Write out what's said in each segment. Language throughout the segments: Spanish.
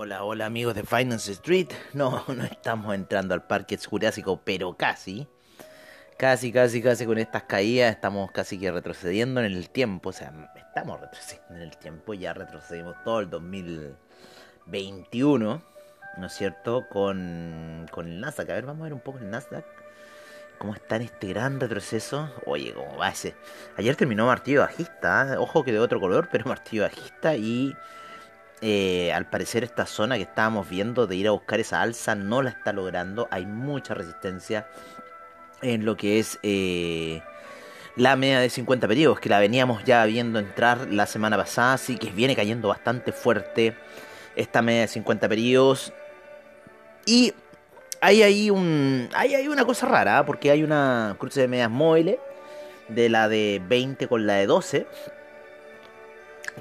Hola, hola amigos de Finance Street. No, no estamos entrando al parque jurásico, pero casi. Casi, casi, casi con estas caídas estamos casi que retrocediendo en el tiempo. O sea, estamos retrocediendo en el tiempo. Ya retrocedimos todo el 2021, ¿no es cierto? Con, con el Nasdaq. A ver, vamos a ver un poco el Nasdaq. ¿Cómo está en este gran retroceso? Oye, ¿cómo va ese? Ayer terminó martillo bajista. ¿eh? Ojo que de otro color, pero martillo bajista y eh, al parecer esta zona que estábamos viendo de ir a buscar esa alza no la está logrando. Hay mucha resistencia en lo que es eh, la media de 50 periodos, que la veníamos ya viendo entrar la semana pasada, así que viene cayendo bastante fuerte esta media de 50 periodos. Y hay ahí un hay, una cosa rara, ¿eh? porque hay una cruce de medias móviles de la de 20 con la de 12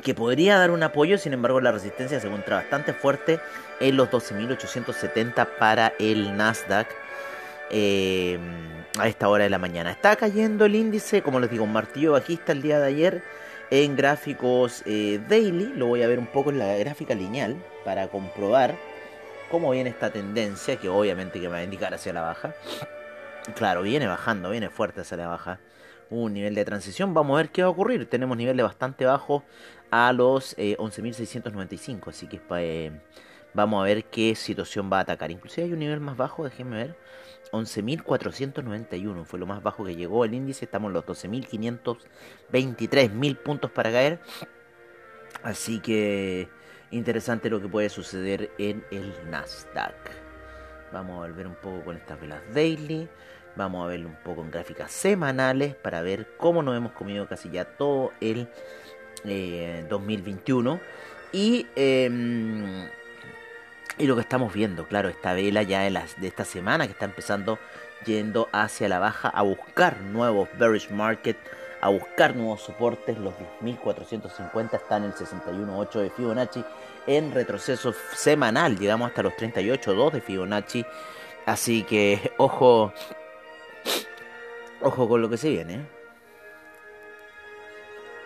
que podría dar un apoyo, sin embargo la resistencia se encuentra bastante fuerte en los 12.870 para el Nasdaq eh, a esta hora de la mañana. Está cayendo el índice, como les digo, un martillo bajista el día de ayer en gráficos eh, daily, lo voy a ver un poco en la gráfica lineal para comprobar cómo viene esta tendencia, que obviamente que me va a indicar hacia la baja. Claro, viene bajando, viene fuerte hacia la baja un nivel de transición. Vamos a ver qué va a ocurrir. Tenemos niveles bastante bajos a los 11.695. Eh, así que eh, vamos a ver qué situación va a atacar. Inclusive hay un nivel más bajo, déjenme ver. 11.491 fue lo más bajo que llegó el índice. Estamos en los 12.523 mil puntos para caer. Así que interesante lo que puede suceder en el Nasdaq. Vamos a volver un poco con estas velas daily. Vamos a verlo un poco en gráficas semanales para ver cómo nos hemos comido casi ya todo el 2021. Eh, y, em, y lo que estamos viendo, claro, esta vela ya de, de esta semana que está empezando yendo hacia la baja a buscar nuevos bearish market, a buscar nuevos soportes. Los 10.450 están en el 61.8 de Fibonacci en retroceso semanal. Llegamos hasta los 38.2 de Fibonacci. Así que ojo Ojo con lo que se viene.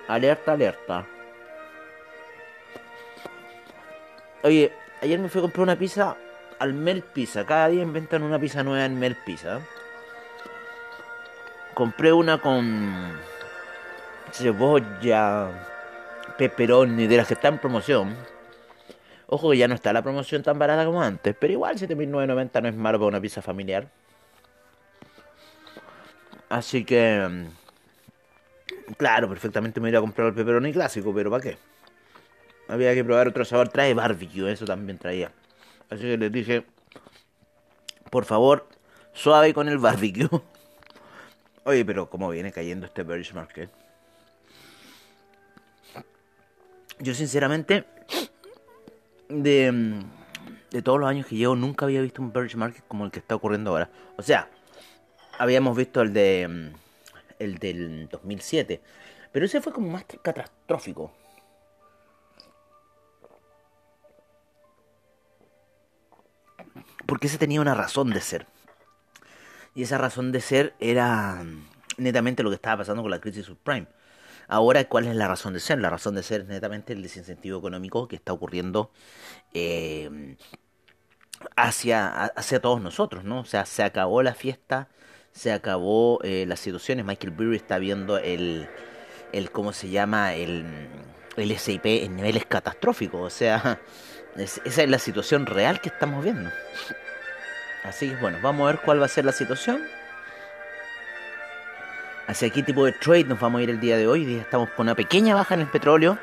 Alerta, alerta. Oye, ayer me fui a comprar una pizza al Mel Pizza. Cada día inventan una pizza nueva en Mel Pizza. Compré una con cebolla, peperoni, de las que están en promoción. Ojo que ya no está la promoción tan barata como antes, pero igual 7.990 no es malo para una pizza familiar. Así que, mm, claro, perfectamente me iba a comprar el pepperoni clásico, pero ¿para qué? Había que probar otro sabor. Trae barbecue, eso también traía. Así que les dije, por favor, suave con el barbecue. Oye, pero ¿cómo viene cayendo este bearish market? Yo sinceramente, de, mm, de todos los años que llevo, nunca había visto un bearish market como el que está ocurriendo ahora. O sea, habíamos visto el de mm, el del 2007, pero ese fue como más catastrófico. Porque ese tenía una razón de ser. Y esa razón de ser era mm, netamente lo que estaba pasando con la crisis subprime. Ahora, ¿cuál es la razón de ser? La razón de ser es netamente el desincentivo económico que está ocurriendo eh, hacia, hacia todos nosotros, ¿no? O sea, se acabó la fiesta se acabó eh, las situaciones. Michael Burry está viendo el, el ¿cómo se llama? El, el SIP en niveles catastróficos. O sea, esa es la situación real que estamos viendo. Así que bueno, vamos a ver cuál va a ser la situación. Hacia qué tipo de trade nos vamos a ir el día de hoy. Estamos con una pequeña baja en el petróleo.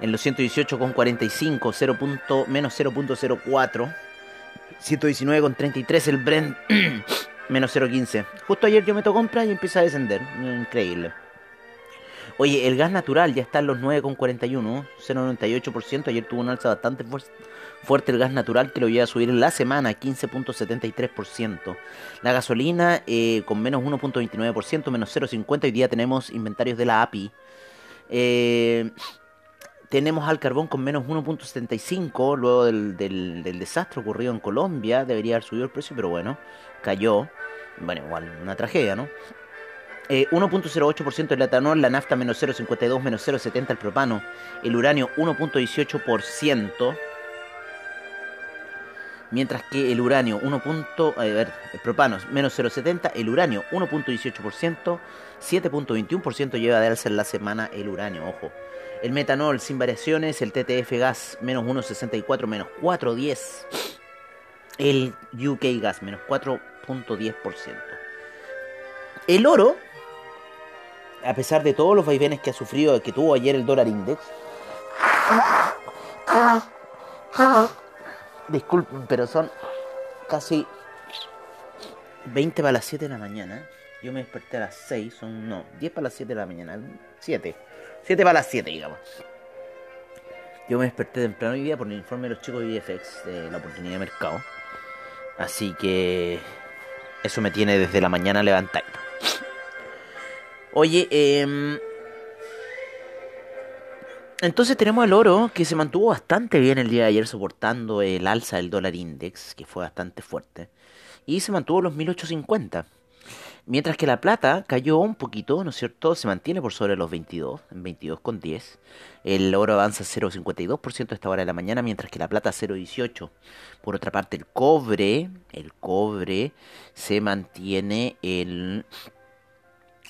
En los 118,45, 0. menos 0.04. 119,33 el Brent. menos 0.15. Justo ayer yo meto compra y empieza a descender. Increíble. Oye, el gas natural ya está en los 9,41, 0,98%. Ayer tuvo una alza bastante fuerte el gas natural que lo iba a subir en la semana, 15.73%. La gasolina eh, con menos 1.29%, menos 0.50. Hoy día tenemos inventarios de la API. Eh, tenemos al carbón con menos 1.75 luego del, del, desastre ocurrido en Colombia. Debería haber subido el precio, pero bueno, cayó. Bueno, igual, una tragedia, ¿no? 1.08% el etanol, la nafta menos 0.52, menos 0.70 el propano, el uranio 1.18%. mientras que el uranio 1. a ver, el propano menos 0,70, el uranio 1.18%, 7.21% lleva de alza en la semana el uranio, ojo. El metanol sin variaciones, el TTF gas menos 1.64, menos 4.10. El UK gas menos 4.10%. El oro, a pesar de todos los vaivenes que ha sufrido, que tuvo ayer el dólar index, Disculpen, pero son casi 20 para las 7 de la mañana. Yo me desperté a las 6, son no, 10 para las 7 de la mañana, 7. 7 para las 7, digamos. Yo me desperté temprano hoy día por el informe de los chicos de IFX de la oportunidad de mercado. Así que eso me tiene desde la mañana levantado. Oye, eh, entonces tenemos el oro que se mantuvo bastante bien el día de ayer soportando el alza del dólar index, que fue bastante fuerte, y se mantuvo los 1850. Mientras que la plata cayó un poquito, ¿no es cierto? Se mantiene por sobre los 22, en 22,10. El oro avanza 0,52% a esta hora de la mañana, mientras que la plata 0,18. Por otra parte, el cobre, el cobre se mantiene el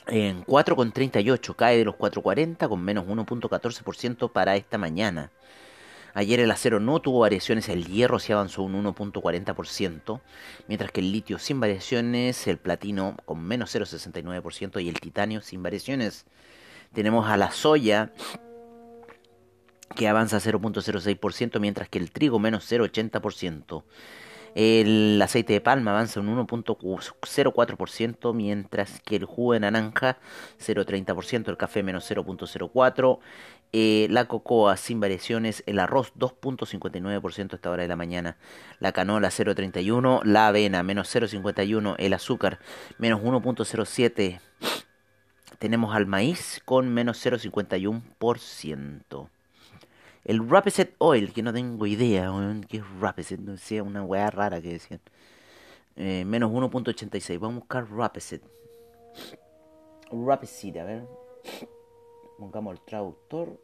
en 4,38 cae de los 4,40 con menos 1.14% para esta mañana. Ayer el acero no tuvo variaciones, el hierro se avanzó un 1.40%, mientras que el litio sin variaciones, el platino con menos 0.69% y el titanio sin variaciones. Tenemos a la soya que avanza 0.06%, mientras que el trigo menos 0.80%. El aceite de palma avanza un 1.04%, mientras que el jugo de naranja 0.30%, el café menos 0.04%, eh, la cocoa sin variaciones, el arroz 2.59% a esta hora de la mañana, la canola 0.31%, la avena menos 0.51%, el azúcar menos 1.07%. Tenemos al maíz con menos 0.51%. El Rapeset Oil, que no tengo idea, que es Rapeset, no sé, una weá rara que decían. Eh, menos 1.86. Vamos a buscar Rapeset. Rapeseed, a ver. Pongamos el traductor.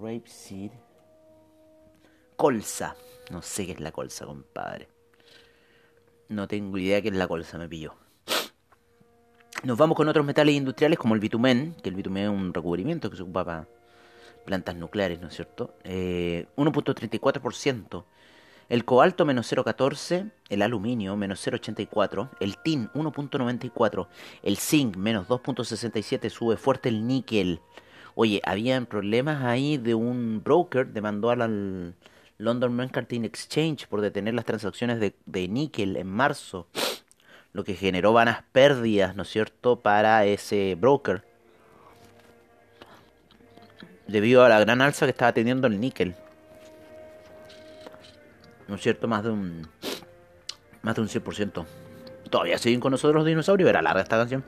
Rapeseed. Colza. No sé qué es la colza, compadre. No tengo idea qué es la colza, me pilló. Nos vamos con otros metales industriales como el bitumen, que el bitumen es un recubrimiento que se ocupa para plantas nucleares, ¿no es cierto? 1.34%. Eh, el cobalto menos 0.14, el aluminio menos 0.84, el tin 1.94, el zinc menos 2.67, sube fuerte el níquel. Oye, habían problemas ahí de un broker, demandó al London Mercantile Exchange por detener las transacciones de, de níquel en marzo lo que generó vanas pérdidas, ¿no es cierto?, para ese broker. Debido a la gran alza que estaba teniendo el níquel. ¿No es cierto? Más de un. Más de un 100%. Todavía siguen con nosotros los dinosaurios. Era larga esta canción.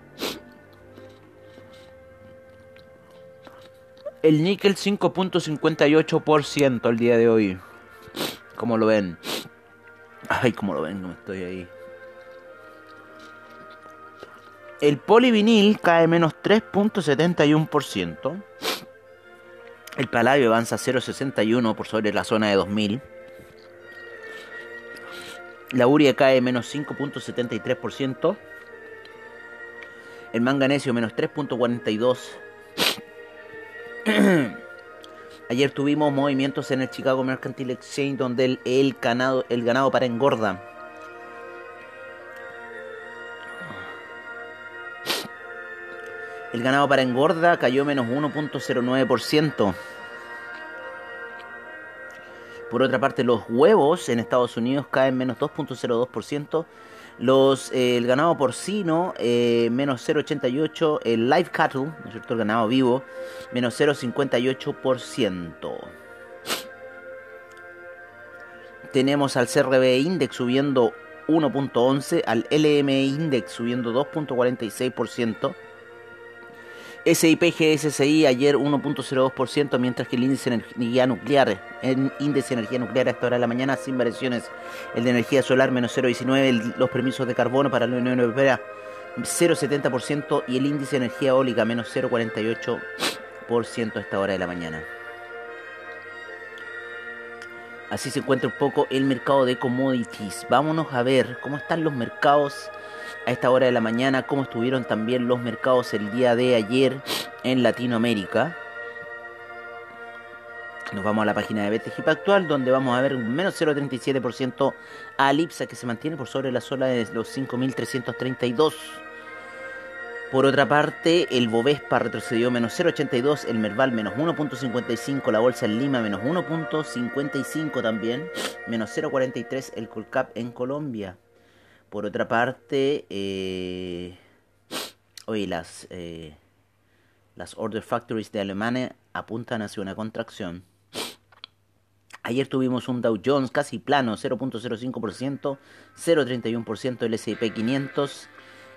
El níquel 5.58% el día de hoy. ¿Cómo lo ven? Ay, ¿cómo lo ven? No estoy ahí. El polivinil cae menos 3.71%. El paladio avanza 0.61 por sobre la zona de 2000. La uria cae menos 5.73%. El manganesio menos 3.42%. Ayer tuvimos movimientos en el Chicago Mercantile Exchange donde el, ganado, el ganado para engorda El ganado para engorda cayó menos 1.09%. Por otra parte, los huevos en Estados Unidos caen menos 2.02%. Los, eh, el ganado porcino, eh, menos 0,88. El live cattle, ¿no es cierto? El ganado vivo, menos 0,58%. Tenemos al CRB Index subiendo 1.11, al LME Index subiendo 2.46%. SIP GSCI ayer 1.02%, mientras que el índice de energía nuclear, el índice de energía nuclear a esta hora de la mañana sin variaciones, el de energía solar menos 0.19, los permisos de carbono para la Unión Europea 0.70% y el índice de energía eólica menos 0.48% a esta hora de la mañana. Así se encuentra un poco el mercado de commodities. Vámonos a ver cómo están los mercados a esta hora de la mañana, cómo estuvieron también los mercados el día de ayer en Latinoamérica. Nos vamos a la página de BTG actual, donde vamos a ver un menos 0,37% a Lipsa, que se mantiene por sobre la zona de los 5.332. Por otra parte, el Bovespa retrocedió menos 0,82, el Merval menos 1,55, la Bolsa en Lima menos 1,55 también, menos 0,43 el Colcap en Colombia. Por otra parte, eh, hoy las, eh, las Order Factories de Alemania apuntan hacia una contracción. Ayer tuvimos un Dow Jones casi plano, 0.05%, 0.31% el S&P 500,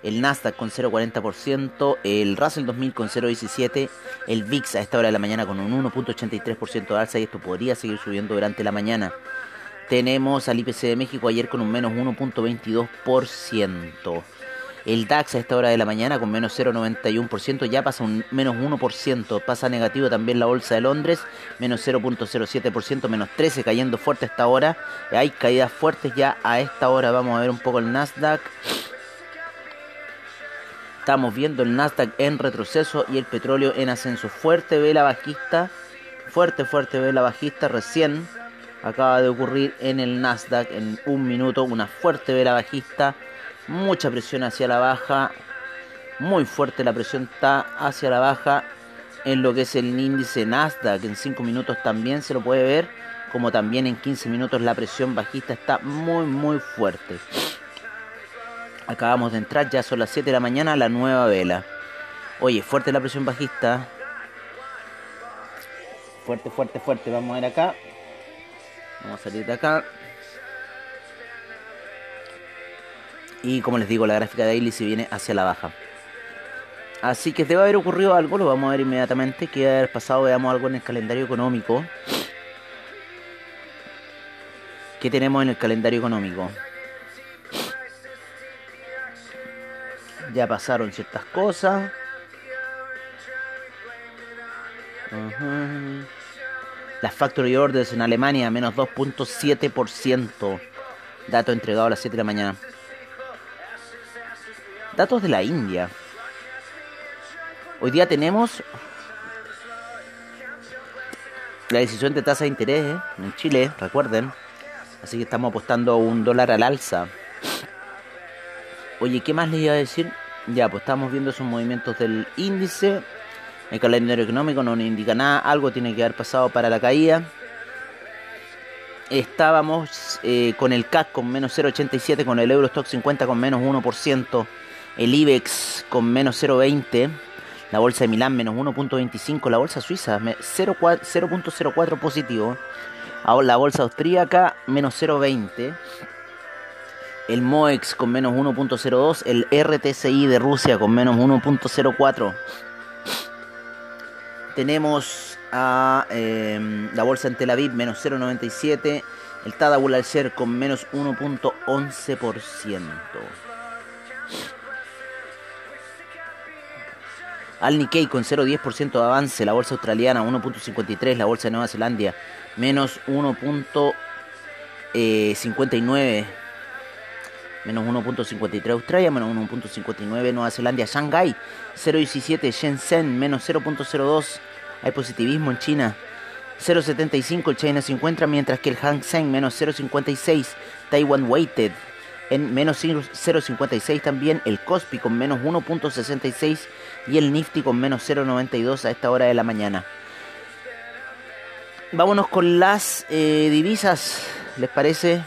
el Nasdaq con 0,40%, el Russell 2000 con 0,17%, el VIX a esta hora de la mañana con un 1,83% de alza y esto podría seguir subiendo durante la mañana. Tenemos al IPC de México ayer con un menos 1.22%. El DAX a esta hora de la mañana con menos 0,91%, ya pasa un menos 1%, pasa negativo también la Bolsa de Londres, menos 0.07%, menos 13 cayendo fuerte a esta hora. Hay caídas fuertes ya a esta hora, vamos a ver un poco el Nasdaq. Estamos viendo el Nasdaq en retroceso y el petróleo en ascenso. Fuerte vela bajista, fuerte, fuerte vela bajista. Recién acaba de ocurrir en el Nasdaq en un minuto una fuerte vela bajista. Mucha presión hacia la baja. Muy fuerte la presión está hacia la baja en lo que es el índice Nasdaq. En 5 minutos también se lo puede ver. Como también en 15 minutos la presión bajista está muy muy fuerte. Acabamos de entrar, ya son las 7 de la mañana, la nueva vela. Oye, fuerte la presión bajista. Fuerte, fuerte, fuerte. Vamos a ver acá. Vamos a salir de acá. Y como les digo, la gráfica de daily se viene hacia la baja. Así que debe haber ocurrido algo, lo vamos a ver inmediatamente. Que haber pasado, veamos algo en el calendario económico. ¿Qué tenemos en el calendario económico? Ya pasaron ciertas cosas. Las factory orders en Alemania, menos 2.7%. Dato entregado a las 7 de la mañana. Datos de la India. Hoy día tenemos la decisión de tasa de interés ¿eh? en Chile, recuerden. Así que estamos apostando un dólar al alza. Oye, ¿qué más les iba a decir? Ya, pues estamos viendo esos movimientos del índice. El calendario económico no nos indica nada. Algo tiene que haber pasado para la caída. Estábamos eh, con el CAC con menos 0,87, con el Eurostock 50 con menos 1%, el IBEX con menos 0,20, la bolsa de Milán menos 1.25, la bolsa suiza 0.04 positivo, la bolsa austríaca menos 0.20 el MOEX con menos 1.02, el RTCI de Rusia con menos 1.04. Tenemos a em, la bolsa en Tel Aviv menos 0.97, el Tadabul al Ser con menos 1.11%. Al Nikkei con 0.10% de avance, la bolsa australiana 1.53, la bolsa de Nueva Zelanda menos 1.59 menos 1.53 Australia, menos 1.59 Nueva Zelanda, Shanghai 0.17 Shenzhen, menos 0.02 hay positivismo en China 0.75 el China se encuentra mientras que el Hang Seng menos 0.56 Taiwan Weighted en menos 0.56 también el Kospi con menos 1.66 y el Nifty con menos 0.92 a esta hora de la mañana. Vámonos con las eh, divisas les parece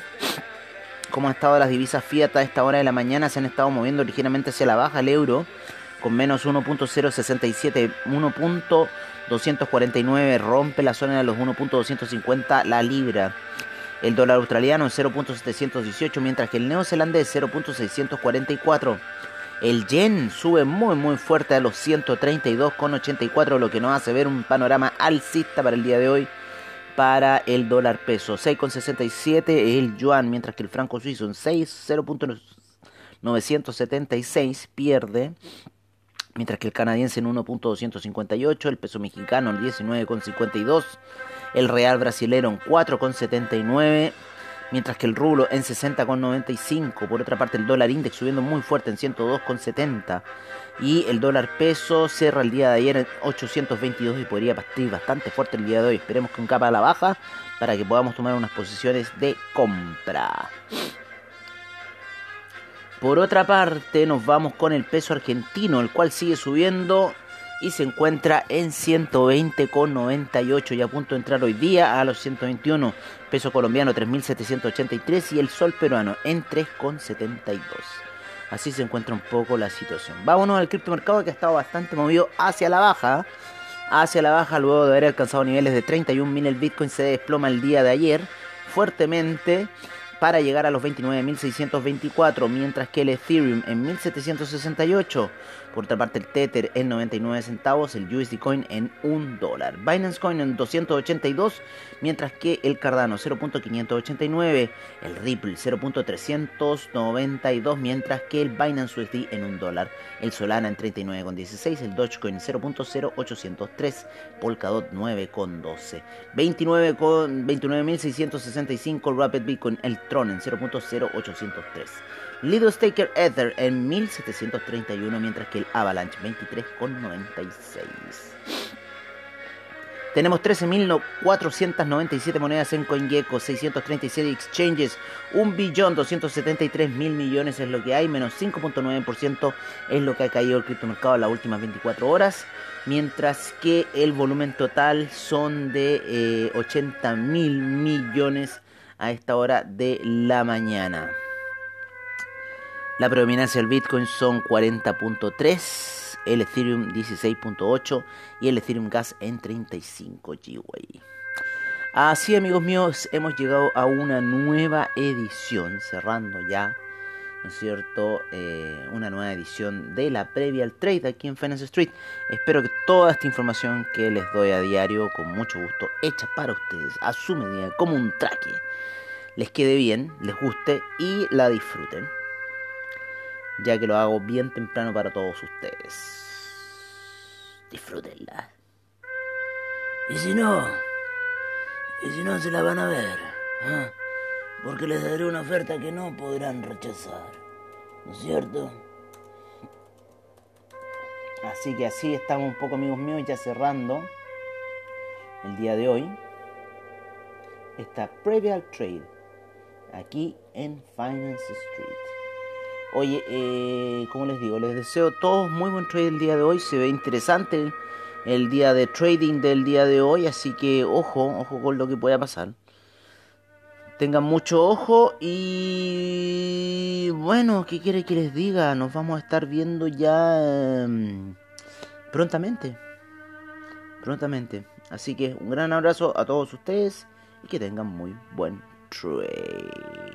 cómo han estado las divisas Fiat a esta hora de la mañana. Se han estado moviendo ligeramente hacia la baja el euro con menos 1.067, 1.249, rompe la zona de los 1.250 la libra. El dólar australiano en 0.718, mientras que el neozelandés 0.644. El yen sube muy muy fuerte a los 132,84, lo que nos hace ver un panorama alcista para el día de hoy para el dólar peso. 6,67 el yuan, mientras que el franco suizo en 6, 0.976 pierde. Mientras que el canadiense en 1.258, el peso mexicano en 19,52, el real brasilero en 4,79 mientras que el rublo en 60,95. Por otra parte, el dólar index subiendo muy fuerte en 102,70. Y el dólar peso cierra el día de ayer en 822 y podría partir bastante fuerte el día de hoy. Esperemos que un capa a la baja para que podamos tomar unas posiciones de compra. Por otra parte, nos vamos con el peso argentino, el cual sigue subiendo y se encuentra en 120,98 y a punto de entrar hoy día a los 121. Peso colombiano 3.783 y el sol peruano en 3,72. Así se encuentra un poco la situación. Vámonos al criptomercado que ha estado bastante movido hacia la baja. Hacia la baja luego de haber alcanzado niveles de 31.000 el Bitcoin se desploma el día de ayer fuertemente para llegar a los 29.624, mientras que el Ethereum en 1.768. Por otra parte, el Tether en 99 centavos, el USD Coin en 1 dólar. Binance Coin en 282, mientras que el Cardano 0.589, el Ripple 0.392, mientras que el Binance USD en 1 dólar, el Solana en 39.16, el Dogecoin 0.0803, Polkadot 9.12, 29.665, el Rapid Bitcoin, el Tron en 0.0803. Little Staker Ether en 1731, mientras que el Avalanche 23,96. Tenemos 13.497 monedas en CoinGecko, 637 exchanges, 1.273.000 millones es lo que hay, menos 5.9% es lo que ha caído el criptomercado en las últimas 24 horas, mientras que el volumen total son de eh, 80.000 millones a esta hora de la mañana. La predominancia del Bitcoin son 40.3, el Ethereum 16.8 y el Ethereum Gas en 35 GWay. Así amigos míos, hemos llegado a una nueva edición, cerrando ya, ¿no es cierto? Eh, una nueva edición de la previa al trade aquí en Finance Street. Espero que toda esta información que les doy a diario, con mucho gusto, hecha para ustedes, a su medida, como un traque, les quede bien, les guste y la disfruten ya que lo hago bien temprano para todos ustedes. Disfrútenla. Y si no, y si no se la van a ver, ¿eh? porque les daré una oferta que no podrán rechazar, ¿no es cierto? Así que así estamos un poco amigos míos ya cerrando el día de hoy esta previa al trade aquí en Finance Street. Oye, eh, como les digo, les deseo todos muy buen trade el día de hoy. Se ve interesante el, día de trading del día de hoy, así que ojo, ojo con lo que pueda pasar. Tengan mucho ojo y bueno, ¿qué quiere que les diga? Nos vamos a estar viendo ya em, prontamente. Prontamente. Así que un gran abrazo a todos ustedes y que tengan muy buen trade.